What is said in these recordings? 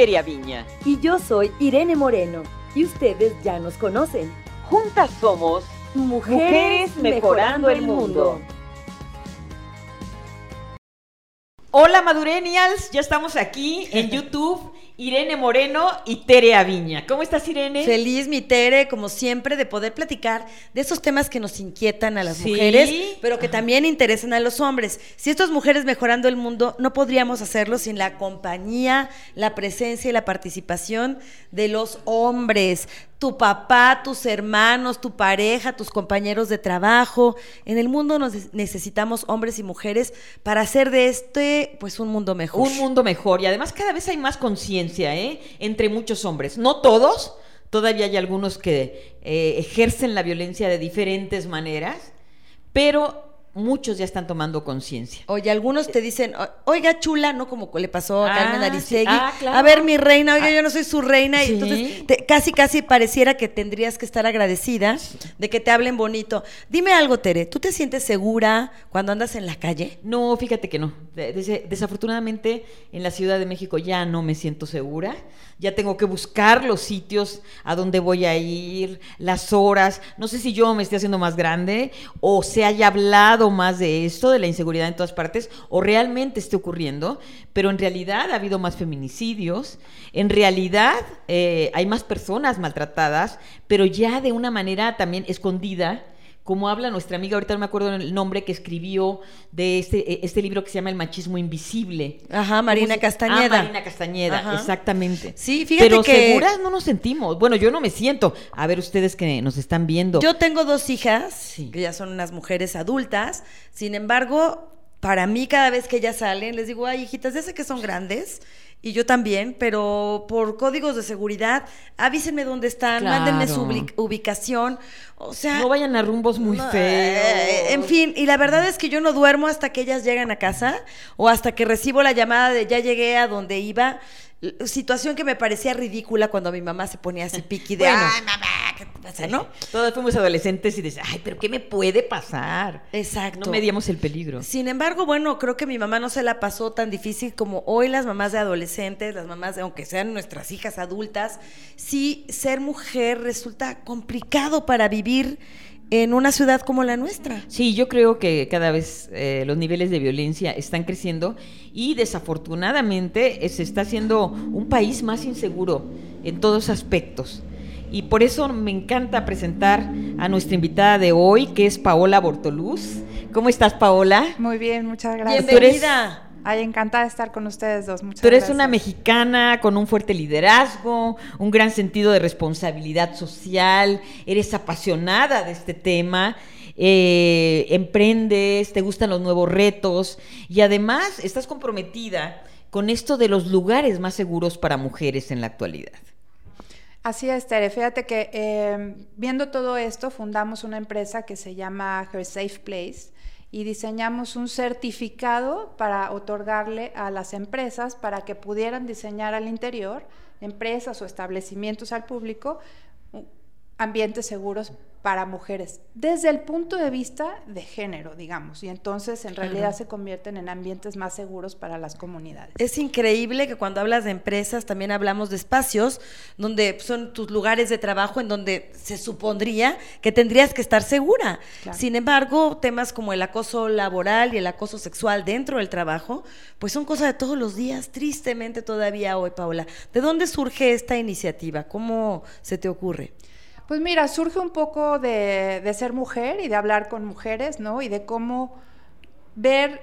Viña. Y yo soy Irene Moreno. Y ustedes ya nos conocen. Juntas somos Mujeres, mejorando, el mundo. Hola Madurenials, ya estamos aquí en YouTube Irene Moreno y Tere Aviña. ¿Cómo estás, Irene? Feliz, mi Tere, como siempre, de poder platicar de esos temas que nos inquietan a las mujeres, pero que también interesan a los hombres. Si estas mujeres mejorando el mundo, no podríamos hacerlo sin la compañía, la presencia y la participación de los hombres tu papá, tus hermanos, tu pareja, tus compañeros de trabajo. En el mundo nos necesitamos hombres y mujeres para hacer de este pues un mundo mejor. Un mundo mejor y además cada vez hay más conciencia, ¿eh? entre muchos hombres, no todos, todavía hay algunos que eh, ejercen la violencia de diferentes maneras, pero muchos ya están tomando conciencia. Oye, algunos te dicen, oiga, chula, ¿no? Como le pasó a Carmen ah, Aristegui. Ah, a ver, mi reina, oiga, ah. yo no soy su reina. Y entonces, casi, casi pareciera que tendrías que estar agradecida de que te hablen bonito. Dime algo, Tere, ¿tú te sientes segura cuando andas en la calle? No, fíjate que no. desafortunadamente, en la Ciudad de México ya no me siento segura ya tengo que buscar los sitios a donde voy a ir, las horas. No sé si yo me esté haciendo más grande o se haya hablado más de esto, de la inseguridad en todas partes, o realmente esté ocurriendo, pero en realidad ha habido más feminicidios, en realidad eh, hay más personas maltratadas, pero ya de una manera también escondida como habla nuestra amiga, ahorita no me acuerdo el nombre que escribió de este, e, este libro que se llama El machismo invisible. Ajá, Marina Castañeda. Ah, Marina Castañeda, exactamente. Sí, fíjate Pero que... seguras no nos sentimos. Bueno, yo no me siento. A ver ustedes que nos están viendo. Yo tengo dos hijas, que ya son unas mujeres adultas. Sin embargo, para mí cada vez que ellas salen, les digo, ay, hijitas, ya sé que son grandes y yo también, pero por códigos de seguridad, avísenme dónde están, mándenme su ubicación. O sea. No vayan a rumbos muy feos. Eh, en fin, y la verdad es que yo no duermo hasta que ellas llegan a casa o hasta que recibo la llamada de ya llegué a donde iba situación que me parecía ridícula cuando mi mamá se ponía así piqui de, ay, mamá, ¿qué te pasa, no? Todos fuimos adolescentes y decíamos, ay, pero ¿qué me puede pasar? Exacto. No medíamos el peligro. Sin embargo, bueno, creo que mi mamá no se la pasó tan difícil como hoy las mamás de adolescentes, las mamás, de, aunque sean nuestras hijas adultas, sí, ser mujer resulta complicado para vivir en una ciudad como la nuestra. Sí, yo creo que cada vez eh, los niveles de violencia están creciendo y desafortunadamente eh, se está haciendo un país más inseguro en todos aspectos. Y por eso me encanta presentar a nuestra invitada de hoy, que es Paola Bortoluz. ¿Cómo estás, Paola? Muy bien, muchas gracias. Bienvenida. Ay, encantada de estar con ustedes dos. Muchas Tú eres una mexicana con un fuerte liderazgo, un gran sentido de responsabilidad social, eres apasionada de este tema, eh, emprendes, te gustan los nuevos retos y además estás comprometida con esto de los lugares más seguros para mujeres en la actualidad. Así es, Tere. Fíjate que eh, viendo todo esto, fundamos una empresa que se llama Her Safe Place y diseñamos un certificado para otorgarle a las empresas para que pudieran diseñar al interior, empresas o establecimientos al público, ambientes seguros para mujeres, desde el punto de vista de género, digamos, y entonces en realidad se convierten en ambientes más seguros para las comunidades. Es increíble que cuando hablas de empresas también hablamos de espacios donde son tus lugares de trabajo en donde se supondría que tendrías que estar segura. Sin embargo, temas como el acoso laboral y el acoso sexual dentro del trabajo, pues son cosas de todos los días, tristemente todavía hoy, Paula. ¿De dónde surge esta iniciativa? ¿Cómo se te ocurre? Pues mira, surge un poco de, ser mujer y de hablar con mujeres, ¿no? Y de cómo ver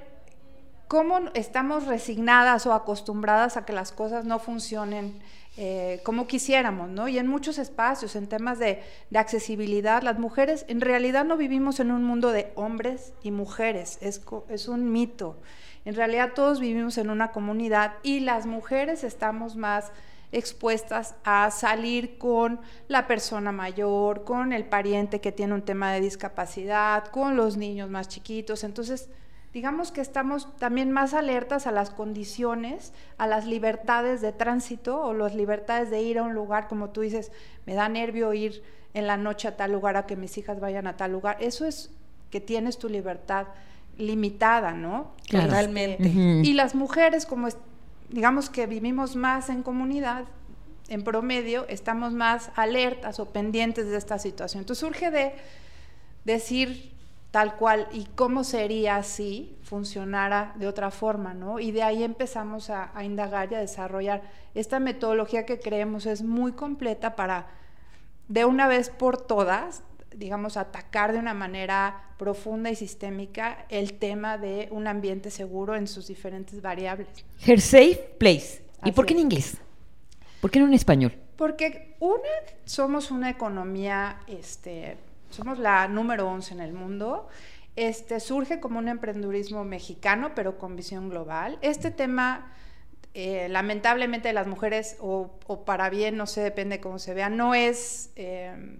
cómo estamos resignadas o acostumbradas a que las cosas no funcionen eh, como quisiéramos, ¿no? Y en muchos espacios, en temas de, accesibilidad, las mujeres en realidad no vivimos en un mundo de hombres y mujeres, es, es un mito. En realidad todos vivimos en una comunidad y las mujeres estamos más expuestas a salir con la persona mayor, con el pariente que tiene un tema de discapacidad, con los niños más chiquitos. Entonces, digamos que estamos también más alertas a las condiciones, a las libertades de tránsito o las libertades de ir a un lugar, como tú dices, me da nervio ir en la noche a tal lugar, a que mis hijas vayan a tal lugar. Eso es que tienes tu libertad limitada, ¿no? Totalmente. Y las mujeres, como digamos que vivimos más en comunidad, en promedio, estamos más alertas o pendientes de esta situación. Entonces surge de decir tal cual y cómo sería si funcionara de otra forma, ¿no? Y de ahí empezamos a, a indagar y a desarrollar esta metodología que creemos es muy completa para de una vez por todas digamos, atacar de una manera profunda y sistémica el tema de un ambiente seguro en sus diferentes variables. Her safe place. ¿Y por qué en inglés? ¿Por qué no en español? Porque una, somos una economía, este, somos la número 11 en el mundo. Este, surge como un emprendurismo mexicano, pero con visión global. Este tema, eh, lamentablemente, de las mujeres, o, para bien, no sé, depende cómo se vea, no es... Eh,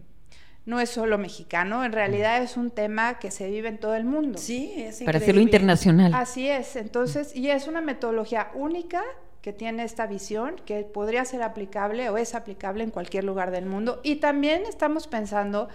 no es solo mexicano, en realidad es un tema que se vive en todo el mundo. Sí, es Para hacerlo internacional. Así es, entonces, y es una metodología única que tiene esta visión, que podría ser aplicable o es aplicable en cualquier lugar del mundo. Y también estamos pensando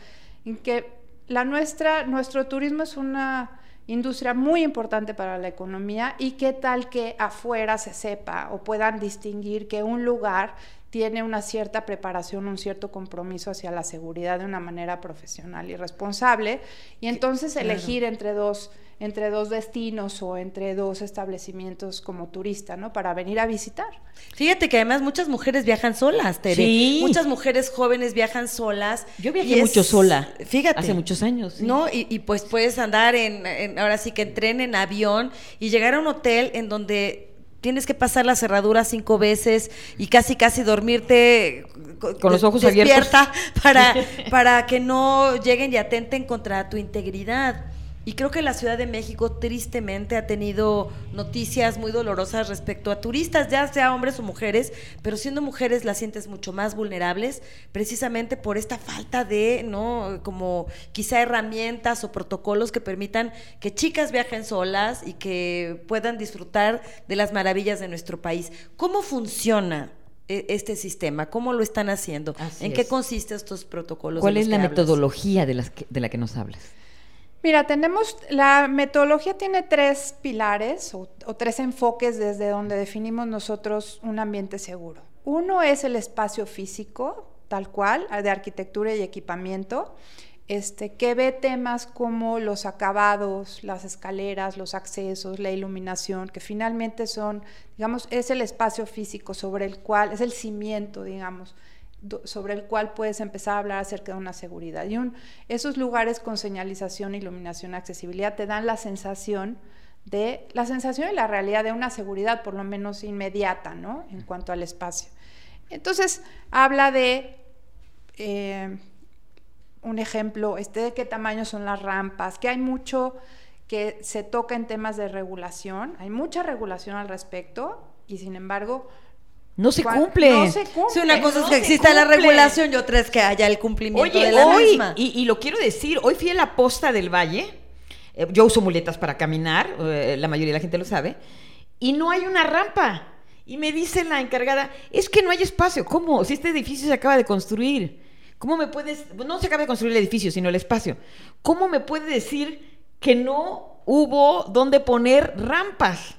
en que la nuestra, nuestro turismo es una industria muy importante para la economía y qué tal que afuera se sepa o puedan distinguir que un lugar tiene una cierta preparación, un cierto compromiso hacia la seguridad de una manera profesional y responsable, y entonces elegir entre dos entre dos destinos o entre dos establecimientos como turista, ¿no? Para venir a visitar. Fíjate que además muchas mujeres viajan solas, Tere. Sí. Muchas mujeres jóvenes viajan solas. Yo viajé mucho sola. Fíjate. Hace muchos años. ¿No? Y, pues puedes andar en, ahora sí que en tren, en avión y llegar a un hotel en donde tienes que pasar la cerradura cinco veces y casi casi dormirte con los ojos abiertos para para que no lleguen y atenten contra tu integridad. Y creo que la Ciudad de México tristemente ha tenido noticias muy dolorosas respecto a turistas, ya sea hombres o mujeres, pero siendo mujeres las sientes mucho más vulnerables, precisamente por esta falta de, ¿no? Como quizá herramientas o protocolos que permitan que chicas viajen solas y que puedan disfrutar de las maravillas de nuestro país. ¿Cómo funciona? E, este sistema? ¿Cómo lo están haciendo? ¿En qué consisten estos protocolos? ¿Cuál es la metodología de, las de la que nos hablas? Mira, tenemos, la metodología tiene tres pilares o, tres enfoques desde donde definimos nosotros un ambiente seguro. Uno es el espacio físico, tal cual, de arquitectura y equipamiento, este, que ve temas como los acabados, las escaleras, los accesos, la iluminación, que finalmente son, digamos, es el espacio físico sobre el cual, es el cimiento, digamos, sobre el cual puedes empezar a hablar acerca de una seguridad. Y esos lugares con señalización, iluminación, accesibilidad te dan la sensación de la sensación y la realidad de una seguridad por lo menos inmediata, ¿no? En cuanto al espacio. Entonces habla de eh, un ejemplo, este de qué tamaño son las rampas, que hay mucho que se toca en temas de regulación, hay mucha regulación al respecto y sin embargo no se cumple. No se cumple. una cosa es que exista la regulación y otra es que haya el cumplimiento de la hoy, misma. Y, lo quiero decir, hoy fui a la posta del Valle. Eh, yo uso muletas para caminar, eh, la mayoría de la gente lo sabe, y no hay una rampa. Y me dice la encargada, es que no hay espacio. ¿Cómo? Si este edificio se acaba de construir. ¿Cómo me puedes.? No se acaba de construir el edificio, sino el espacio. ¿Cómo me puede decir que no hubo donde poner rampas.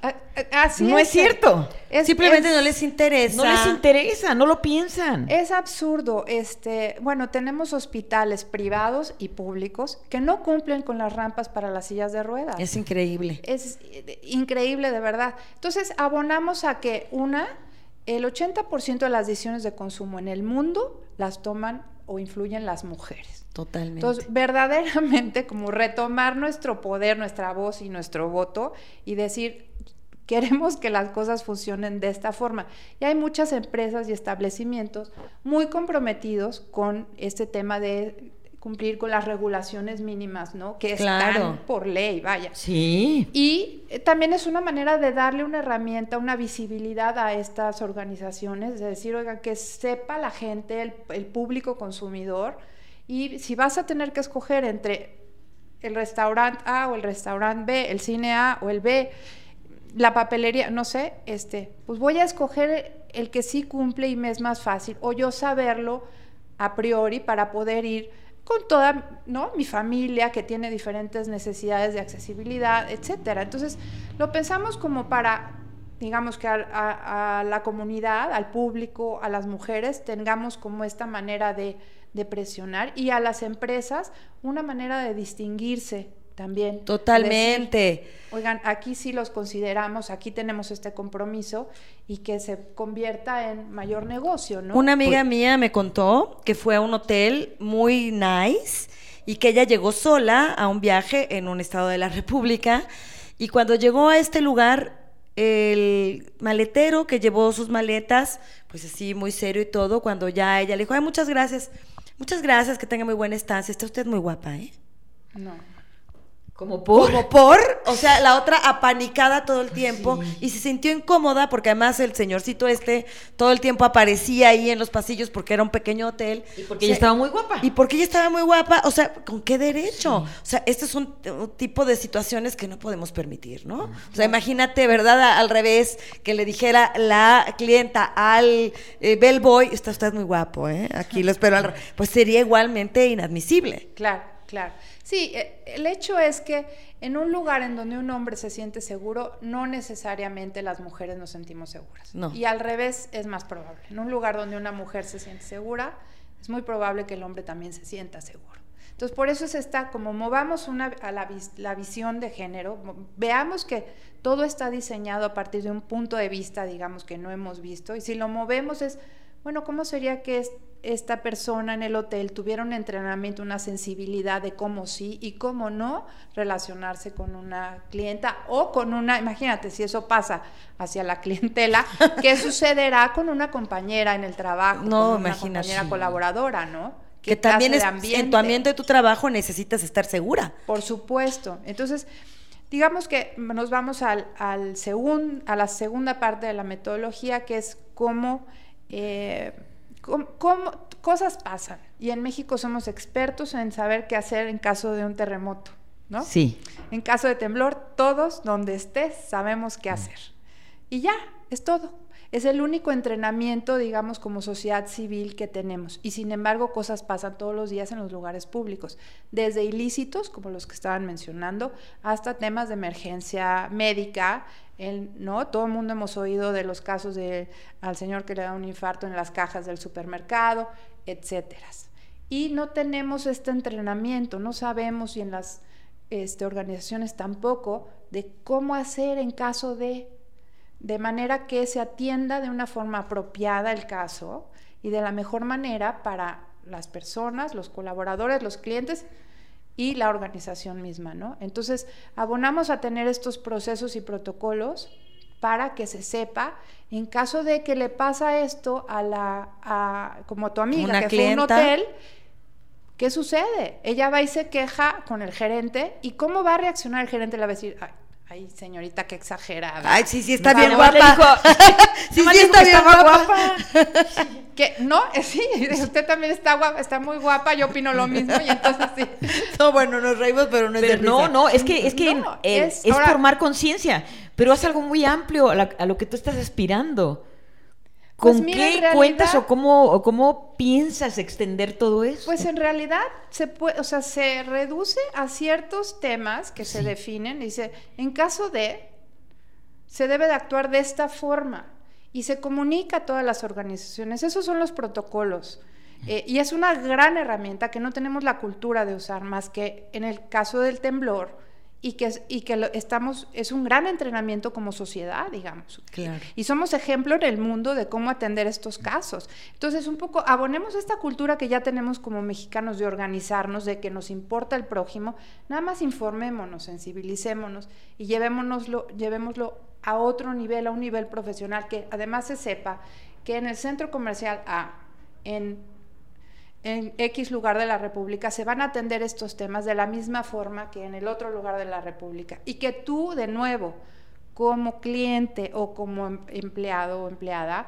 Así no es, cierto. Simplemente no les interesa. No les interesa, no lo piensan. Es absurdo. Este, bueno, tenemos hospitales privados y públicos que no cumplen con las rampas para las sillas de ruedas. Es increíble. Es increíble de verdad. Entonces, abonamos a que una el 80% de las decisiones de consumo en el mundo las toman o influyen las mujeres. Totalmente. Entonces, verdaderamente, como retomar nuestro poder, nuestra voz y nuestro voto y decir, queremos que las cosas funcionen de esta forma. Y hay muchas empresas y establecimientos muy comprometidos con este tema de cumplir con las regulaciones mínimas, ¿no? Que están por ley, vaya. Sí. Y eh, también es una manera de darle una herramienta, una visibilidad a estas organizaciones, de decir, oiga, que sepa la gente, el, el público consumidor, y si vas a tener que escoger entre el restaurante A o el restaurante B, el cine A o el B, la papelería, no sé, este, pues voy a escoger el que sí cumple y me es más fácil, o yo saberlo a priori para poder ir con toda ¿no? mi familia que tiene diferentes necesidades de accesibilidad, etcétera. Entonces, lo pensamos como para, digamos que a, a, la comunidad, al público, a las mujeres, tengamos como esta manera de, de presionar y a las empresas una manera de distinguirse también. Totalmente. Oigan, aquí sí los consideramos, aquí tenemos este compromiso y que se convierta en mayor negocio, ¿no? Una amiga pues mía me contó que fue a un hotel muy nice y que ella llegó sola a un viaje en un estado de la República y cuando llegó a este lugar el maletero que llevó sus maletas, pues así muy serio y todo, cuando ya ella le dijo, ay, muchas gracias, muchas gracias, que tenga muy buena estancia, está usted muy guapa, ¿eh? No. Como por. Como por, o sea, la otra apanicada todo el tiempo y se sintió incómoda porque además el señorcito este todo el tiempo aparecía ahí en los pasillos porque era un pequeño hotel. Y porque ella estaba muy guapa. Y porque ella estaba muy guapa, o sea, ¿con qué derecho? O sea, este es un, tipo de situaciones que no podemos permitir, ¿no? O sea, imagínate, ¿verdad? Al revés, que le dijera la clienta al eh, bellboy, está usted muy guapo, ¿eh? Aquí lo espero al... Pues sería igualmente inadmisible. Claro, claro. Sí, eh, el hecho es que en un lugar en donde un hombre se siente seguro, no necesariamente las mujeres nos sentimos seguras. Y al revés es más probable. En un lugar donde una mujer se siente segura, es muy probable que el hombre también se sienta seguro. Entonces, por eso es esta, como movamos una, a la, la, visión de género, veamos que todo está diseñado a partir de un punto de vista, digamos, que no hemos visto, y si lo movemos es, bueno, ¿cómo sería que es, esta persona en el hotel tuviera un entrenamiento, una sensibilidad de cómo sí y cómo no relacionarse con una clienta o con una, imagínate si eso pasa hacia la clientela, ¿qué sucederá con una compañera en el trabajo, no, con una compañera colaboradora, ¿no? Que también es, en tu ambiente de tu trabajo necesitas estar segura. Por supuesto. Entonces, digamos que nos vamos al, al a la segunda parte de la metodología, que es cómo... Eh, ¿Cómo, cosas pasan? Y en México somos expertos en saber qué hacer en caso de un terremoto, ¿no? Sí. En caso de temblor, todos donde estés sabemos qué hacer. Y ya, es todo. Es el único entrenamiento, digamos, como sociedad civil que tenemos. Y sin embargo, cosas pasan todos los días en los lugares públicos, desde ilícitos, como los que estaban mencionando, hasta temas de emergencia médica, ¿no? Todo el mundo hemos oído de los casos de al señor que le da un infarto en las cajas del supermercado, etcétera. Y no tenemos este entrenamiento, no sabemos y en las este, organizaciones tampoco de cómo hacer en caso de, de manera que se atienda de una forma apropiada el caso y de la mejor manera para las personas, los colaboradores, los clientes y la organización misma, ¿no? Entonces, abonamos a tener estos procesos y protocolos para que se sepa en caso de que le pasa esto a la a, como a tu amiga que fue a un hotel ¿qué sucede? Ella va y se queja con el gerente y cómo va a reaccionar el gerente le va a decir Ay, Ay, señorita, qué exagerada. Ay, sí, sí, está bien guapa. sí, sí, está bien guapa. que, no, sí, usted también está guapa, está muy guapa, yo opino lo mismo y entonces sí. No, bueno, nos reímos, pero no es pero No, no, es que es, que es, formar conciencia, pero es algo muy amplio a, lo que tú estás aspirando. Pues ¿Con qué cuentas o cómo, o cómo piensas extender todo eso? Pues en realidad se puede, o sea, se reduce a ciertos temas que se definen. Dice, en caso de, se debe de actuar de esta forma y se comunica a todas las organizaciones. Esos son los protocolos. Eh, y es una gran herramienta que no tenemos la cultura de usar más que en el caso del temblor y que, y que estamos, es un gran entrenamiento como sociedad, digamos. Y somos ejemplo en el mundo de cómo atender estos casos. Entonces, un poco abonemos esta cultura que ya tenemos como mexicanos de organizarnos, de que nos importa el prójimo, nada más informémonos, sensibilicémonos y llevémonoslo, llevémoslo a otro nivel, a un nivel profesional, que además se sepa que en el centro comercial A, en en X lugar de la República se van a atender estos temas de la misma forma que en el otro lugar de la República. Y que tú, de nuevo, como cliente o como em, empleado o empleada,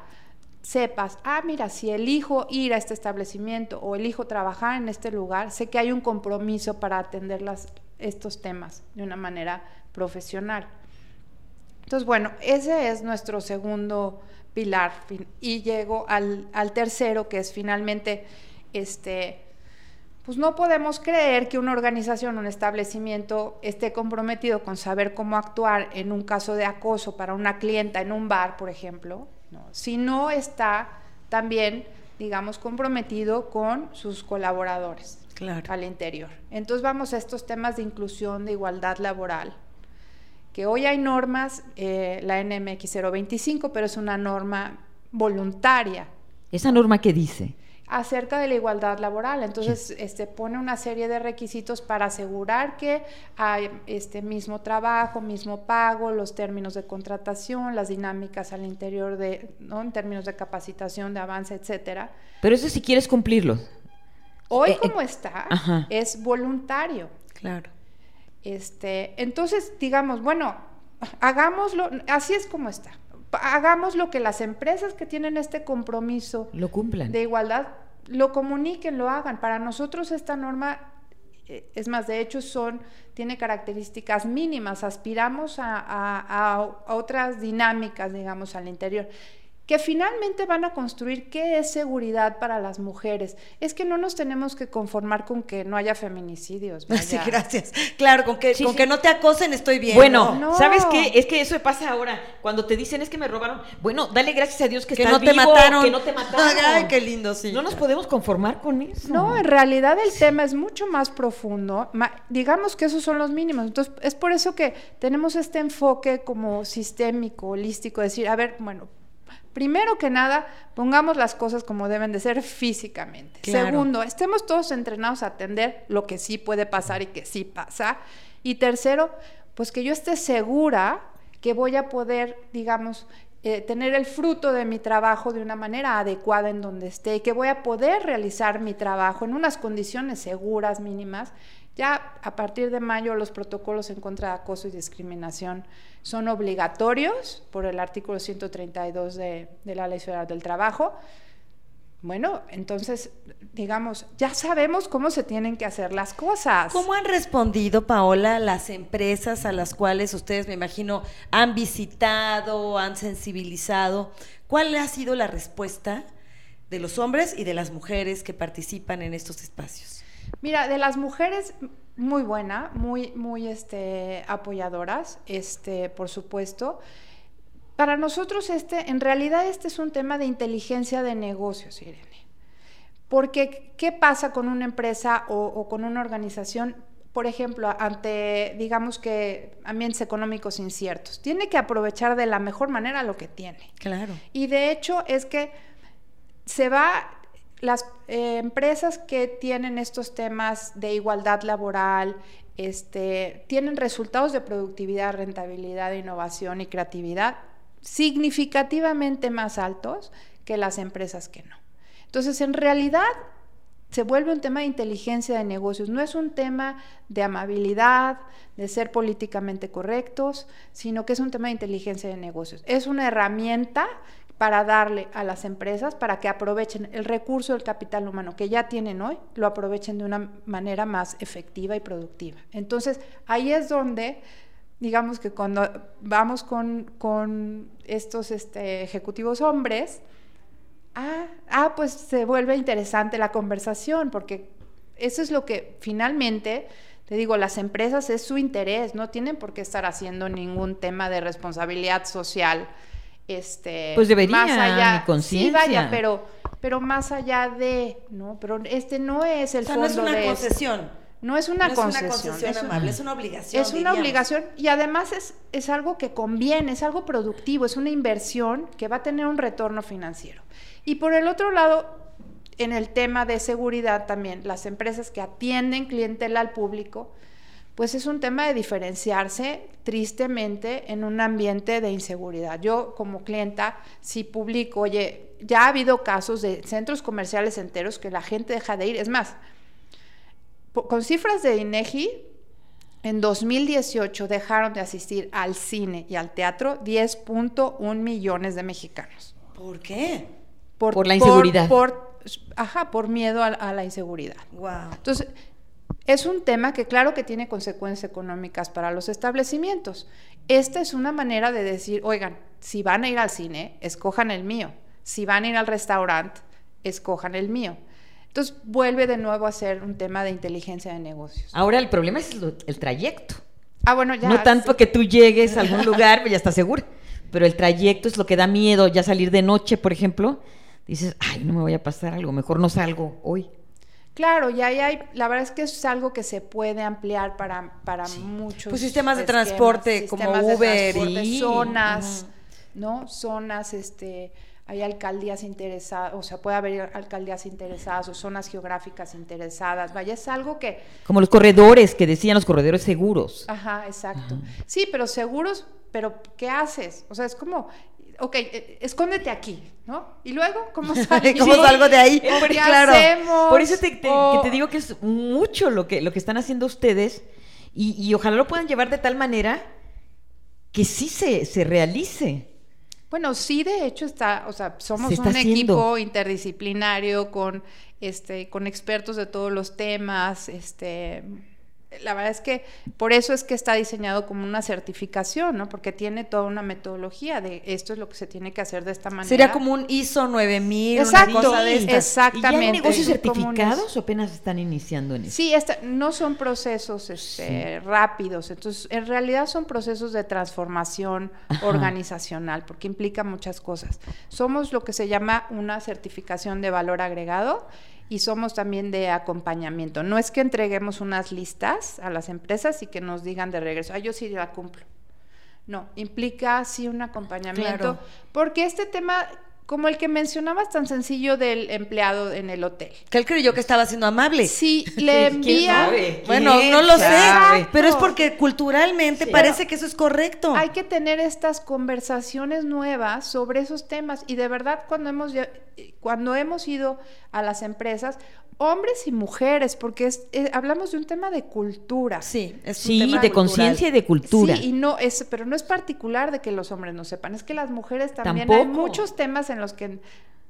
sepas, ah, mira, si elijo ir a este establecimiento o elijo trabajar en este lugar, sé que hay un compromiso para atender estos temas de una manera profesional. Entonces, bueno, ese es nuestro segundo pilar. Y llego al, al tercero, que es finalmente este, pues no podemos creer que una organización, un establecimiento esté comprometido con saber cómo actuar en un caso de acoso para una clienta en un bar, por ejemplo, si no está también, digamos, comprometido con sus colaboradores al interior. Entonces vamos a estos temas de inclusión, de igualdad laboral, que hoy hay normas, eh, la NMX 025, pero es una norma voluntaria. ¿Esa norma qué dice? Acerca de la igualdad laboral. Entonces, este, pone una serie de requisitos para asegurar que hay este mismo trabajo, mismo pago, los términos de contratación, las dinámicas al interior de, ¿no? En términos de capacitación, de avance, etcétera. Pero eso si quieres cumplirlo. Hoy eh, como eh, está, es voluntario. Claro. Este, entonces, digamos, bueno, hagámoslo, así es como está hagamos lo que las empresas que tienen este compromiso lo cumplan. de igualdad lo comuniquen, lo hagan. Para nosotros esta norma eh, es más, de hecho, son, tiene características mínimas, aspiramos a, a otras dinámicas, digamos, al interior que finalmente van a construir qué es seguridad para las mujeres. Es que no nos tenemos que conformar con que no haya feminicidios. Sí, gracias. Claro, con que, con que no te acosen estoy bien. Bueno, ¿sabes qué? Es que eso pasa ahora. Cuando te dicen es que me robaron, bueno, dale gracias a Dios que, que no te mataron. Que no te mataron. Ay, qué lindo, sí. No nos podemos conformar con eso. No, en realidad el tema es mucho más profundo. digamos que esos son los mínimos. Entonces, es por eso que tenemos este enfoque como sistémico, holístico, decir, a ver, bueno, Primero que nada, pongamos las cosas como deben de ser físicamente. Segundo, estemos todos entrenados a atender lo que sí puede pasar y que sí pasa. Y tercero, pues que yo esté segura que voy a poder, digamos, eh, tener el fruto de mi trabajo de una manera adecuada en donde esté y que voy a poder realizar mi trabajo en unas condiciones seguras, mínimas. Ya a partir de mayo los protocolos en contra de acoso y discriminación son obligatorios por el artículo 132 de, la Ley Federal del Trabajo. Bueno, entonces, digamos, ya sabemos cómo se tienen que hacer las cosas. ¿Cómo han respondido, Paola, las empresas a las cuales ustedes, me imagino, han visitado, han sensibilizado? ¿Cuál ha sido la respuesta de los hombres y de las mujeres que participan en estos espacios? Mira, de las mujeres muy buena, muy, muy este, apoyadoras, este, por supuesto. Para nosotros este, en realidad este es un tema de inteligencia de negocios, Irene. Porque, ¿qué pasa con una empresa o, con una organización? Por ejemplo, ante, digamos que, ambientes económicos inciertos. Tiene que aprovechar de la mejor manera lo que tiene. Claro. Y de hecho es que se va las eh, empresas que tienen estos temas de igualdad laboral, este, tienen resultados de productividad, rentabilidad, innovación y creatividad significativamente más altos que las empresas que no. Entonces, en realidad, se vuelve un tema de inteligencia de negocios, no es un tema de amabilidad, de ser políticamente correctos, sino que es un tema de inteligencia de negocios. Es una herramienta para darle a las empresas para que aprovechen el recurso del capital humano que ya tienen hoy, lo aprovechen de una manera más efectiva y productiva. Entonces, ahí es donde, digamos que cuando vamos con, estos este, ejecutivos hombres, ah, ah, pues se vuelve interesante la conversación, porque eso es lo que finalmente te digo, las empresas es su interés, no tienen por qué estar haciendo ningún tema de responsabilidad social este pues debería más allá. sí vaya pero pero más allá de no pero este no es el fondo no es una concesión. No es una concesión, es una concesión amable, es una obligación. Es una obligación y además es, es algo que conviene, es algo productivo, es una inversión que va a tener un retorno financiero. Y por el otro lado, en el tema de seguridad también, las empresas que atienden clientela al público, pues es un tema de diferenciarse tristemente en un ambiente de inseguridad. Yo como clienta, si publico, oye, ya ha habido casos de centros comerciales enteros que la gente deja de ir. Es más, con cifras de INEGI, en 2018 dejaron de asistir al cine y al teatro 10.1 millones de mexicanos. ¿Por qué? Por, la inseguridad. Por, ajá, por miedo a, a la inseguridad. Wow. Entonces, es un tema que claro que tiene consecuencias económicas para los establecimientos. Esta es una manera de decir, oigan, si van a ir al cine, escojan el mío. Si van a ir al restaurante, escojan el mío. Entonces vuelve de nuevo a ser un tema de inteligencia de negocios. Ahora el problema es el trayecto. Ah, bueno, ya. no tanto sí. que tú llegues a algún lugar, pues ya estás segura. Pero el trayecto es lo que da miedo, ya salir de noche, por ejemplo. Dices, ay, no me voy a pasar algo, mejor no salgo hoy. Claro, y ahí hay, la verdad es que es algo que se puede ampliar para, para muchos. Pues sistemas de esquemas, transporte como de Uber, transporte, sí, zonas, ¿no? Zonas, este, hay alcaldías interesadas, o sea, puede haber alcaldías interesadas o zonas geográficas interesadas. Vaya, es algo que, Como los corredores, que decían los corredores seguros. ajá, exacto. Sí, pero seguros, pero ¿qué haces? O sea, es como, ok, eh, escóndete aquí, ¿no? Y luego, ¿cómo? ¿Cómo salgo de ahí? ¿O Porque, ¿Qué claro, hacemos? Por eso te, te- O- que te digo que es mucho lo que, lo que están haciendo ustedes y, y ojalá lo puedan llevar de tal manera que sí se, se realice. Bueno, sí, de hecho está, o sea, somos Se un haciendo. equipo interdisciplinario con, este, con expertos de todos los temas, este, la verdad es que por eso es que está diseñado como una certificación, ¿no? Porque tiene toda una metodología de esto es lo que se tiene que hacer de esta manera. Sería como un ISO 9000, Exacto, una cosa de estas. exactamente. ¿Y ya hay negocios certificados o apenas están iniciando en eso? Sí, esta- no son procesos este, rápidos, entonces en realidad son procesos de transformación Ajá. organizacional, porque implica muchas cosas. Somos lo que se llama una certificación de valor agregado y somos también de acompañamiento. No es que entreguemos unas listas a las empresas y que nos digan de regreso, ah, yo sí la cumplo. No, implica sí un acompañamiento, Claro. porque este tema, como el que mencionabas tan sencillo del empleado en el hotel. Que él creyó que estaba siendo amable. Si le ¿Quién envía... Bueno, ¿Quién no lo sabe? sé, pero es porque culturalmente Sí. parece que eso es correcto. Hay que tener estas conversaciones nuevas sobre esos temas y de verdad cuando hemos cuando hemos ido a las empresas, hombres y mujeres, porque es- eh, hablamos de un tema de cultura. Sí, es un Sí, tema de conciencia y de cultura. Sí, y no es, pero no es particular de que los hombres no sepan, es que las mujeres también hay Tampoco. muchos temas en los que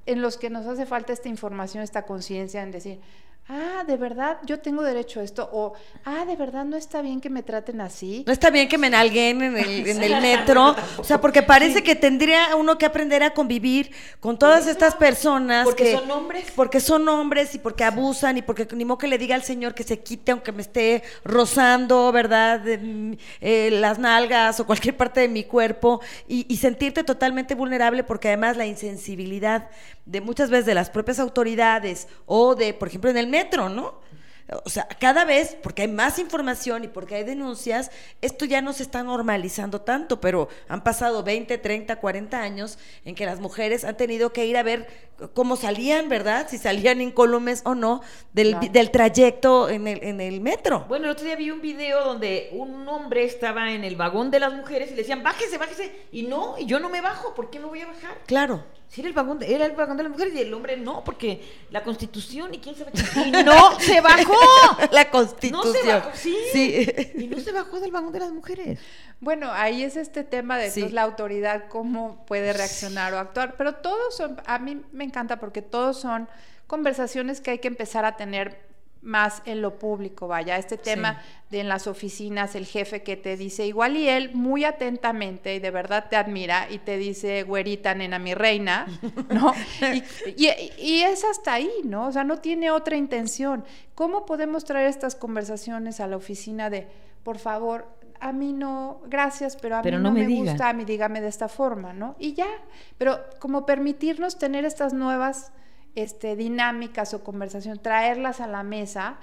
en los que nos hace falta esta información, esta conciencia en decir, ah, de verdad yo tengo derecho a esto o ah, de verdad no está bien que me traten así. No está bien que me nalguen en el, en el metro. O sea, porque parece que tendría uno que aprender a convivir con todas estas personas. Porque que- son hombres. Porque son hombres y porque abusan y porque ni modo que le diga al señor que se quite aunque me esté rozando, ¿verdad? De, eh, las nalgas o cualquier parte de mi cuerpo y, y sentirte totalmente vulnerable porque además la insensibilidad de muchas veces de las propias autoridades o de, por ejemplo, en el metro, ¿no? O sea, cada vez, porque hay más información y porque hay denuncias, esto ya no se está normalizando tanto, pero han pasado 20, 30, 40 años en que las mujeres han tenido que ir a ver cómo salían, ¿verdad? Si salían incólumes o no del, Claro. del trayecto en el, en el metro. Bueno, el otro día vi un video donde un hombre estaba en el vagón de las mujeres y le decían, bájese, bájese. Y no, y yo no me bajo, ¿por qué me voy a bajar? Claro. Era el vagón de, era el vagón de las mujeres y el hombre no, porque la constitución y quién sabe qué. Y no se bajó. La No constitución. se bajó, sí. Sí. Y no se bajó del vagón de las mujeres. Bueno, ahí es este tema de Sí. la autoridad, cómo puede reaccionar o actuar, pero todos son, a mí me encanta porque todos son conversaciones que hay que empezar a tener más en lo público, vaya, este tema de en las oficinas, el jefe que te dice igual y él muy atentamente y de verdad te admira y te dice, güerita, nena, mi reina, ¿no? Y, y- y es hasta ahí, ¿no? O sea, no tiene otra intención. ¿Cómo podemos traer estas conversaciones a la oficina de, por favor, a mí no, gracias, pero a Pero mí no no, me me, diga. gusta, a mí dígame de esta forma, ¿no? Y ya, pero como permitirnos tener estas nuevas este, dinámicas o conversación, traerlas a la mesa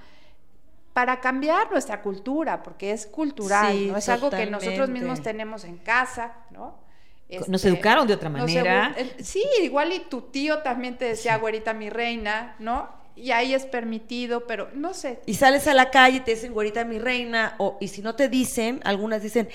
para cambiar nuestra cultura, porque es cultural, Sí, ¿no? Es algo que nosotros mismos tenemos en casa, ¿no? Nos Este, educaron de otra manera. edu- eh, sí, igual y tu tío también te decía, güerita, mi reina, ¿no? Y ahí es permitido, pero no sé, Y sales a la calle y te dicen, güerita, mi reina, o, y si no te dicen, algunas dicen,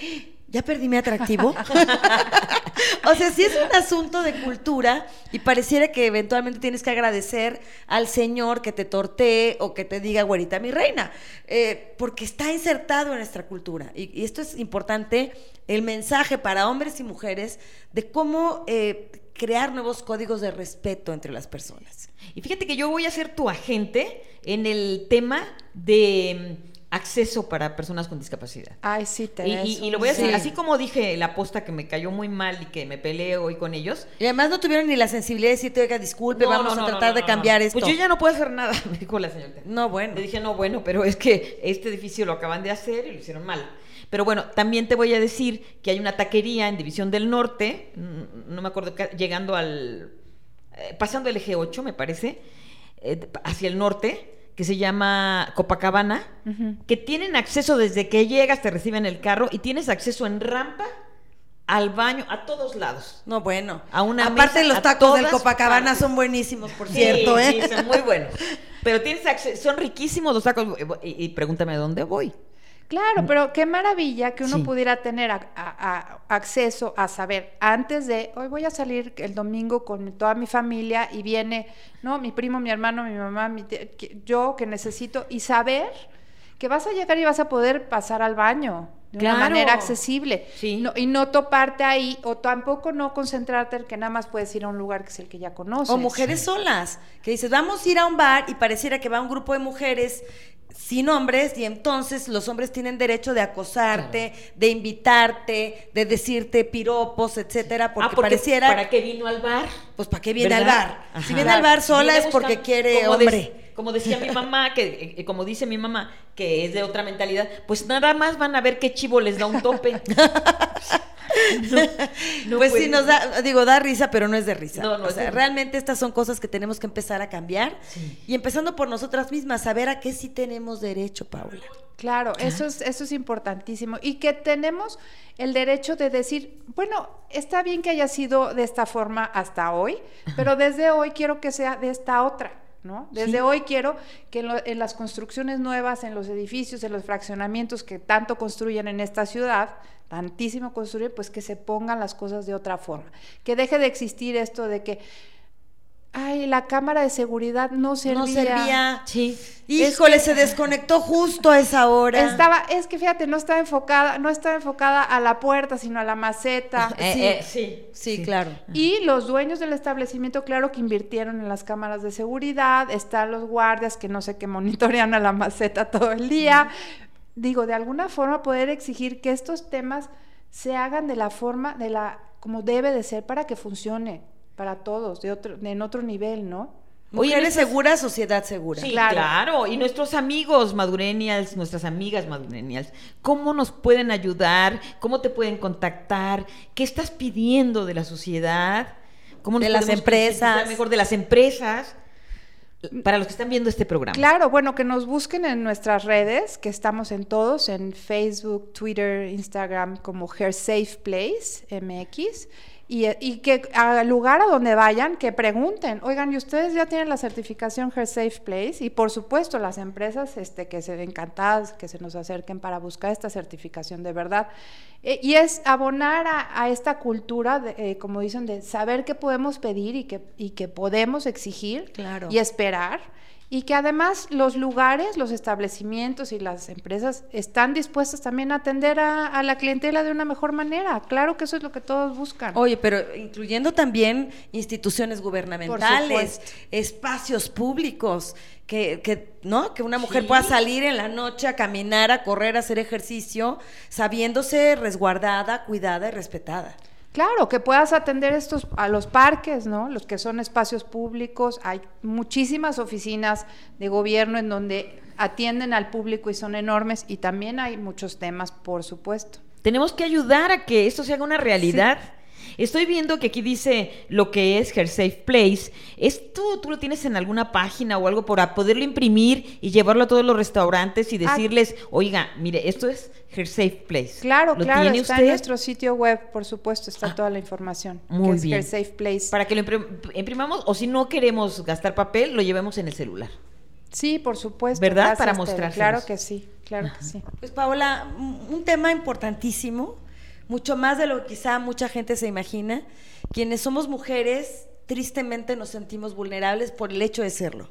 ¿ya perdí mi atractivo? o sea, sí es un asunto de cultura y pareciera que eventualmente tienes que agradecer al Señor que te tortee o que te diga, güerita, mi reina, eh, porque está insertado en nuestra cultura. Y, esto es importante, el mensaje para hombres y mujeres de cómo eh, crear nuevos códigos de respeto entre las personas. Y fíjate que yo voy a ser tu agente en el tema de acceso para personas con discapacidad. Ay, sí, Y, Teresa. y- y lo voy a decir, Sí. así como dije la posta que me cayó muy mal y que me peleé hoy con ellos. Y además no tuvieron ni la sensibilidad de decirte, oiga, disculpe, No, vamos no, a tratar no, de cambiar no. esto. Pues yo ya no puedo hacer nada, me dijo la señorita. No, bueno. Le dije, no, bueno, pero es que este edificio lo acaban de hacer y lo hicieron mal. Pero bueno, también te voy a decir que hay una taquería en División del Norte, mm, no me acuerdo, llegando al. eh, pasando el eje 8, me parece, eh, hacia el norte, que se llama Copacabana, que tienen acceso desde que llegas, te reciben el carro y tienes acceso en rampa al baño, a todos lados. No, bueno. A una Aparte, mesa, los tacos del Copacabana partes. son buenísimos, por Sí, cierto, ¿eh? sí, son muy buenos. Pero tienes acceso, son riquísimos los tacos. Y, y pregúntame dónde voy. Claro, pero qué maravilla que uno Sí. pudiera tener a- a- a- acceso a saber antes de, hoy voy a salir el domingo con toda mi familia y viene, ¿no? Mi primo, mi hermano, mi mamá, mi tía, que- yo que necesito, y saber que vas a llegar y vas a poder pasar al baño de Claro. una manera accesible. Sí. No- y no toparte ahí, o tampoco no concentrarte en que nada más puedes ir a un lugar que es el que ya conoces. O mujeres solas, que dices, vamos a ir a un bar y pareciera que va un grupo de mujeres sin hombres y entonces los hombres tienen derecho de acosarte, de invitarte, de decirte piropos, etcétera, porque, Ah, porque pareciera, ¿Para qué vino al bar? pues ¿para qué viene al bar? Ajá. Si viene al bar sola es porque quiere como de- hombre. como decía mi mamá, que eh, como dice mi mamá, que es de otra mentalidad, pues nada más van a ver qué chivo les da un tope. No, no pues sí, nos da, digo, da risa, pero no es de risa. No, no o es sea, de- realmente estas son cosas que tenemos que empezar a cambiar. Sí. Y empezando por nosotras mismas, saber a qué sí tenemos derecho, Paula. Claro, eso es, eso es importantísimo. Y que tenemos el derecho de decir, bueno, está bien que haya sido de esta forma hasta hoy, pero desde hoy quiero que sea de esta otra. ¿no? Desde Sí. hoy quiero que en, lo- en las construcciones nuevas, en los edificios, en los fraccionamientos que tanto construyen en esta ciudad, tantísimo construyen, pues que se pongan las cosas de otra forma. Que deje de existir esto de que, ay, la cámara de seguridad no servía. No servía. Sí. Híjole, se desconectó justo a esa hora. Estaba, es que fíjate, no estaba enfocada, no estaba enfocada a la puerta, sino a la maceta. Eh, Sí. eh, sí, Sí, claro. Y los dueños del establecimiento, claro que invirtieron en las cámaras de seguridad, están los guardias que no sé qué monitorean a la maceta todo el día. Digo, de alguna forma poder exigir que estos temas se hagan de la forma, de la, como debe de ser para que funcione para todos, de otro, en otro nivel, ¿no? Oye, Mujeres nuestras- seguras, sociedad segura. Sí, Claro. claro. Y nuestros amigos madurenials, nuestras amigas madurenials, ¿cómo nos pueden ayudar? ¿Cómo te pueden contactar? ¿Qué estás pidiendo de la sociedad? ¿Cómo nos De las empresas. Mejor de las empresas. Para los que están viendo este programa. Claro, bueno, que nos busquen en nuestras redes, que estamos en todos, en Facebook, Twitter, Instagram, como Hair Safe Place MX. Y, y que al lugar a donde vayan, que pregunten, oigan, ¿y ustedes ya tienen la certificación Hair Safe Place? Y por supuesto, las empresas este, que se ven encantadas, que se nos acerquen para buscar esta certificación de verdad. Eh, y es abonar a, a esta cultura, de, eh, como dicen, de saber qué podemos pedir y que, y que podemos exigir Claro. y esperar. Y que además los lugares, los establecimientos y las empresas están dispuestas también a atender a, a la clientela de una mejor manera. Claro que eso es lo que todos buscan. Oye, pero incluyendo también instituciones gubernamentales, espacios públicos, que, que, ¿no? Que una mujer Sí. pueda salir en la noche a caminar, a correr, a hacer ejercicio, sabiéndose resguardada, cuidada y respetada. Claro, que puedas atender estos a los parques, ¿no? Los que son espacios públicos. Hay muchísimas oficinas de gobierno en donde atienden al público y son enormes y también hay muchos temas, por supuesto. Tenemos que ayudar a que esto se haga una realidad. Estoy viendo que aquí dice lo que es Her Safe Place. ¿Esto tú lo tienes en alguna página o algo para poderlo imprimir y llevarlo a todos los restaurantes y Ah. decirles, oiga, mire, esto es Her Safe Place? Claro, ¿Lo claro, tiene está usted? en nuestro sitio web, por supuesto, está Ah, toda la información. muy que es bien. Safe Place. Para que lo imprim- imprimamos o si no queremos gastar papel, lo llevemos en el celular. Sí, por supuesto. ¿Verdad? gracias, Para mostrárselos. Claro que sí, claro que sí. Pues Paola, un tema importantísimo, mucho más de lo que quizá mucha gente se imagina. Quienes somos mujeres, tristemente nos sentimos vulnerables por el hecho de serlo.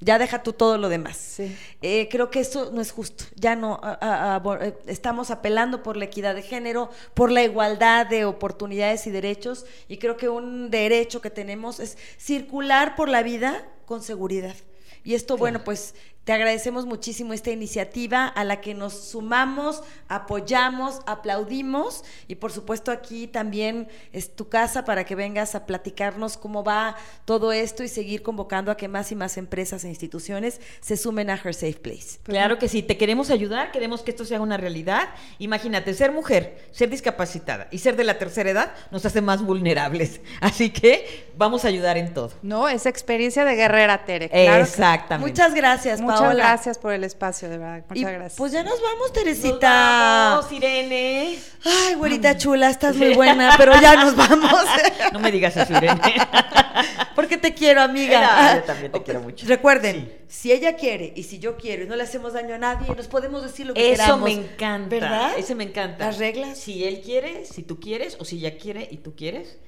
Ya deja tú todo lo demás. Sí. Eh, creo que eso no es justo. Ya no a- a- a- bo- eh, estamos apelando por la equidad de género, por la igualdad de oportunidades y derechos. Y creo que un derecho que tenemos es circular por la vida con seguridad. Y esto, bueno, pues Te agradecemos muchísimo esta iniciativa a la que nos sumamos, apoyamos, aplaudimos y por supuesto aquí también es tu casa para que vengas a platicarnos cómo va todo esto y seguir convocando a que más y más empresas e instituciones se sumen a Her Safe Place. Claro que sí, te queremos ayudar, queremos que esto sea una realidad. Imagínate, ser mujer, ser discapacitada y ser de la tercera edad nos hace más vulnerables. Así que vamos a ayudar en todo. No, es experiencia de guerrera, Tere. Claro Exactamente. Muchas gracias, Muchas gracias por el espacio, de verdad. Muchas gracias. Pues ya nos vamos, Teresita. Nos vamos, Irene. Ay, güerita chula, estás muy buena, pero ya nos vamos. No me digas eso, Irene. Porque te quiero, amiga. Yo también te quiero mucho. Recuerden, si ella quiere y si yo quiero y no le hacemos daño a nadie, nos podemos decir lo que Eso queramos. me encanta. ¿Verdad? Eso me encanta. Las reglas. Si él quiere, si tú quieres, o si ella quiere y tú quieres.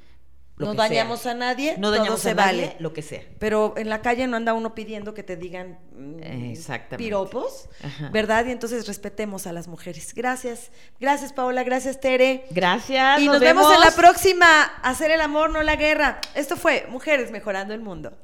Lo no que dañamos sea. a nadie, No todo se a nadie, vale. lo que sea. Pero en la calle no anda uno pidiendo que te digan mm, Exactamente. piropos, Ajá. ¿verdad? Y entonces respetemos a las mujeres. Gracias. Gracias, Paola. Gracias, Tere. Gracias. Y nos, vemos en la próxima. Hacer el amor, no la guerra. Esto fue Mujeres Mejorando el Mundo.